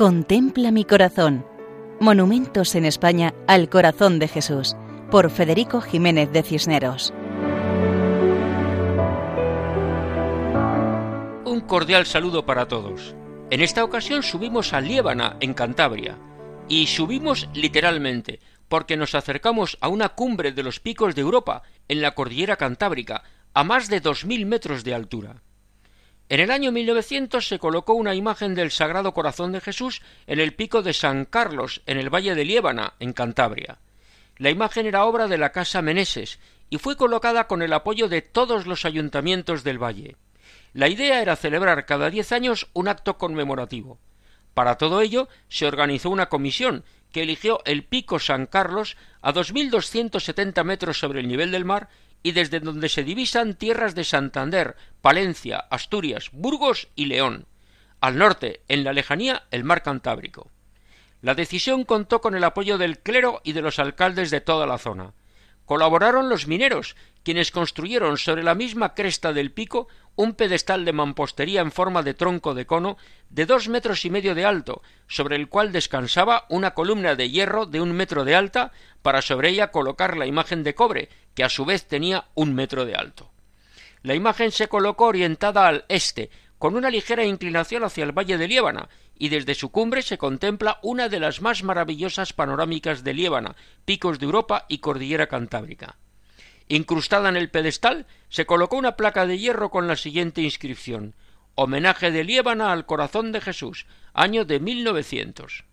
Contempla mi corazón. Monumentos en España al corazón de Jesús, por Federico Jiménez de Cisneros. Un cordial saludo para todos. En esta ocasión subimos a Liébana, en Cantabria, y subimos literalmente, porque nos acercamos a una cumbre de los picos de Europa, en la cordillera cantábrica, a más de dos mil metros de altura. En el año 1900 se colocó una imagen del Sagrado Corazón de Jesús en el pico de San Carlos, en el valle de Liébana, en Cantabria. La imagen era obra de la Casa Meneses y fue colocada con el apoyo de todos los ayuntamientos del valle. La idea era celebrar cada diez años un acto conmemorativo. Para todo ello se organizó una comisión que eligió el pico San Carlos a dos mil doscientos setenta metros sobre el nivel del mar y desde donde se divisan tierras de Santander, Palencia, Asturias, Burgos y León. Al norte, en la lejanía, el mar Cantábrico. La decisión contó con el apoyo del clero y de los alcaldes de toda la zona. Colaboraron los mineros, quienes construyeron sobre la misma cresta del pico un pedestal de mampostería en forma de tronco de cono de dos metros y medio de alto, sobre el cual descansaba una columna de hierro de un metro de alta para sobre ella colocar la imagen de cobre, que a su vez tenía un metro de alto. La imagen se colocó orientada al este, con una ligera inclinación hacia el valle de Liébana, y desde su cumbre se contempla una de las más maravillosas panorámicas de Liébana, picos de Europa y cordillera cantábrica. Incrustada en el pedestal se colocó una placa de hierro con la siguiente inscripción Homenaje de Liébana al corazón de Jesús, año de 1900.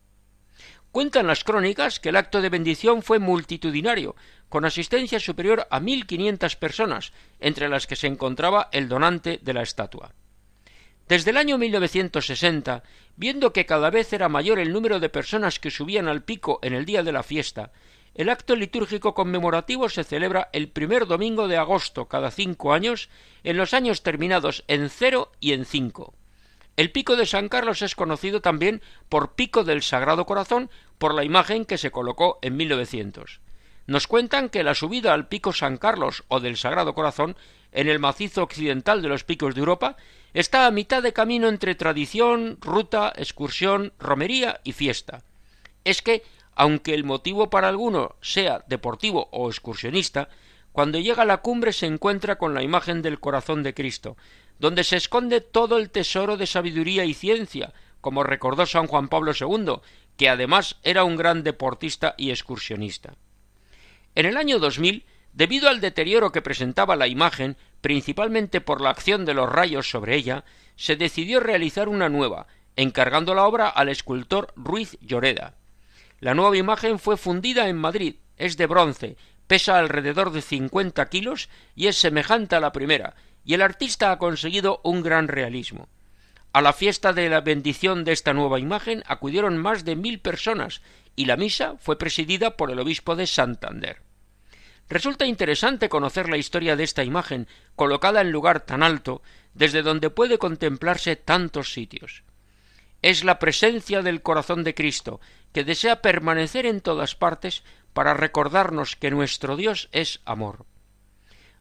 Cuentan las crónicas que el acto de bendición fue multitudinario, con asistencia superior a mil quinientas personas, entre las que se encontraba el donante de la estatua. Desde el año 1960, viendo que cada vez era mayor el número de personas que subían al pico en el día de la fiesta, el acto litúrgico conmemorativo se celebra el primer domingo de agosto cada cinco años en los años terminados en cero y en cinco. El pico de San Carlos es conocido también por Pico del Sagrado Corazón por la imagen que se colocó en 1900. Nos cuentan que la subida al pico San Carlos o del Sagrado Corazón en el macizo occidental de los picos de Europa está a mitad de camino entre tradición, ruta, excursión, romería y fiesta. Es que aunque el motivo para alguno sea deportivo o excursionista, cuando llega a la cumbre se encuentra con la imagen del corazón de Cristo, donde se esconde todo el tesoro de sabiduría y ciencia, como recordó San Juan Pablo II, que además era un gran deportista y excursionista. En el año 2000, debido al deterioro que presentaba la imagen, principalmente por la acción de los rayos sobre ella, se decidió realizar una nueva, encargando la obra al escultor Ruiz Lloreda. La nueva imagen fue fundida en Madrid, es de bronce, pesa alrededor de cincuenta kilos y es semejante a la primera, y el artista ha conseguido un gran realismo. A la fiesta de la bendición de esta nueva imagen acudieron más de mil personas y la misa fue presidida por el obispo de Santander. Resulta interesante conocer la historia de esta imagen, colocada en lugar tan alto, desde donde puede contemplarse tantos sitios es la presencia del corazón de Cristo, que desea permanecer en todas partes para recordarnos que nuestro Dios es amor.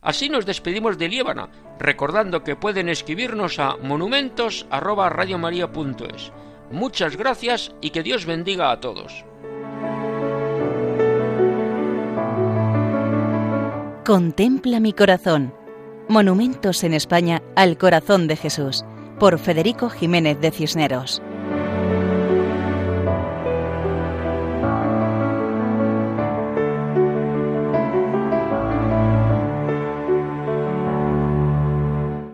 Así nos despedimos de Liébana, recordando que pueden escribirnos a monumentos@radiomaria.es. Muchas gracias y que Dios bendiga a todos. Contempla mi corazón. Monumentos en España al corazón de Jesús, por Federico Jiménez de Cisneros.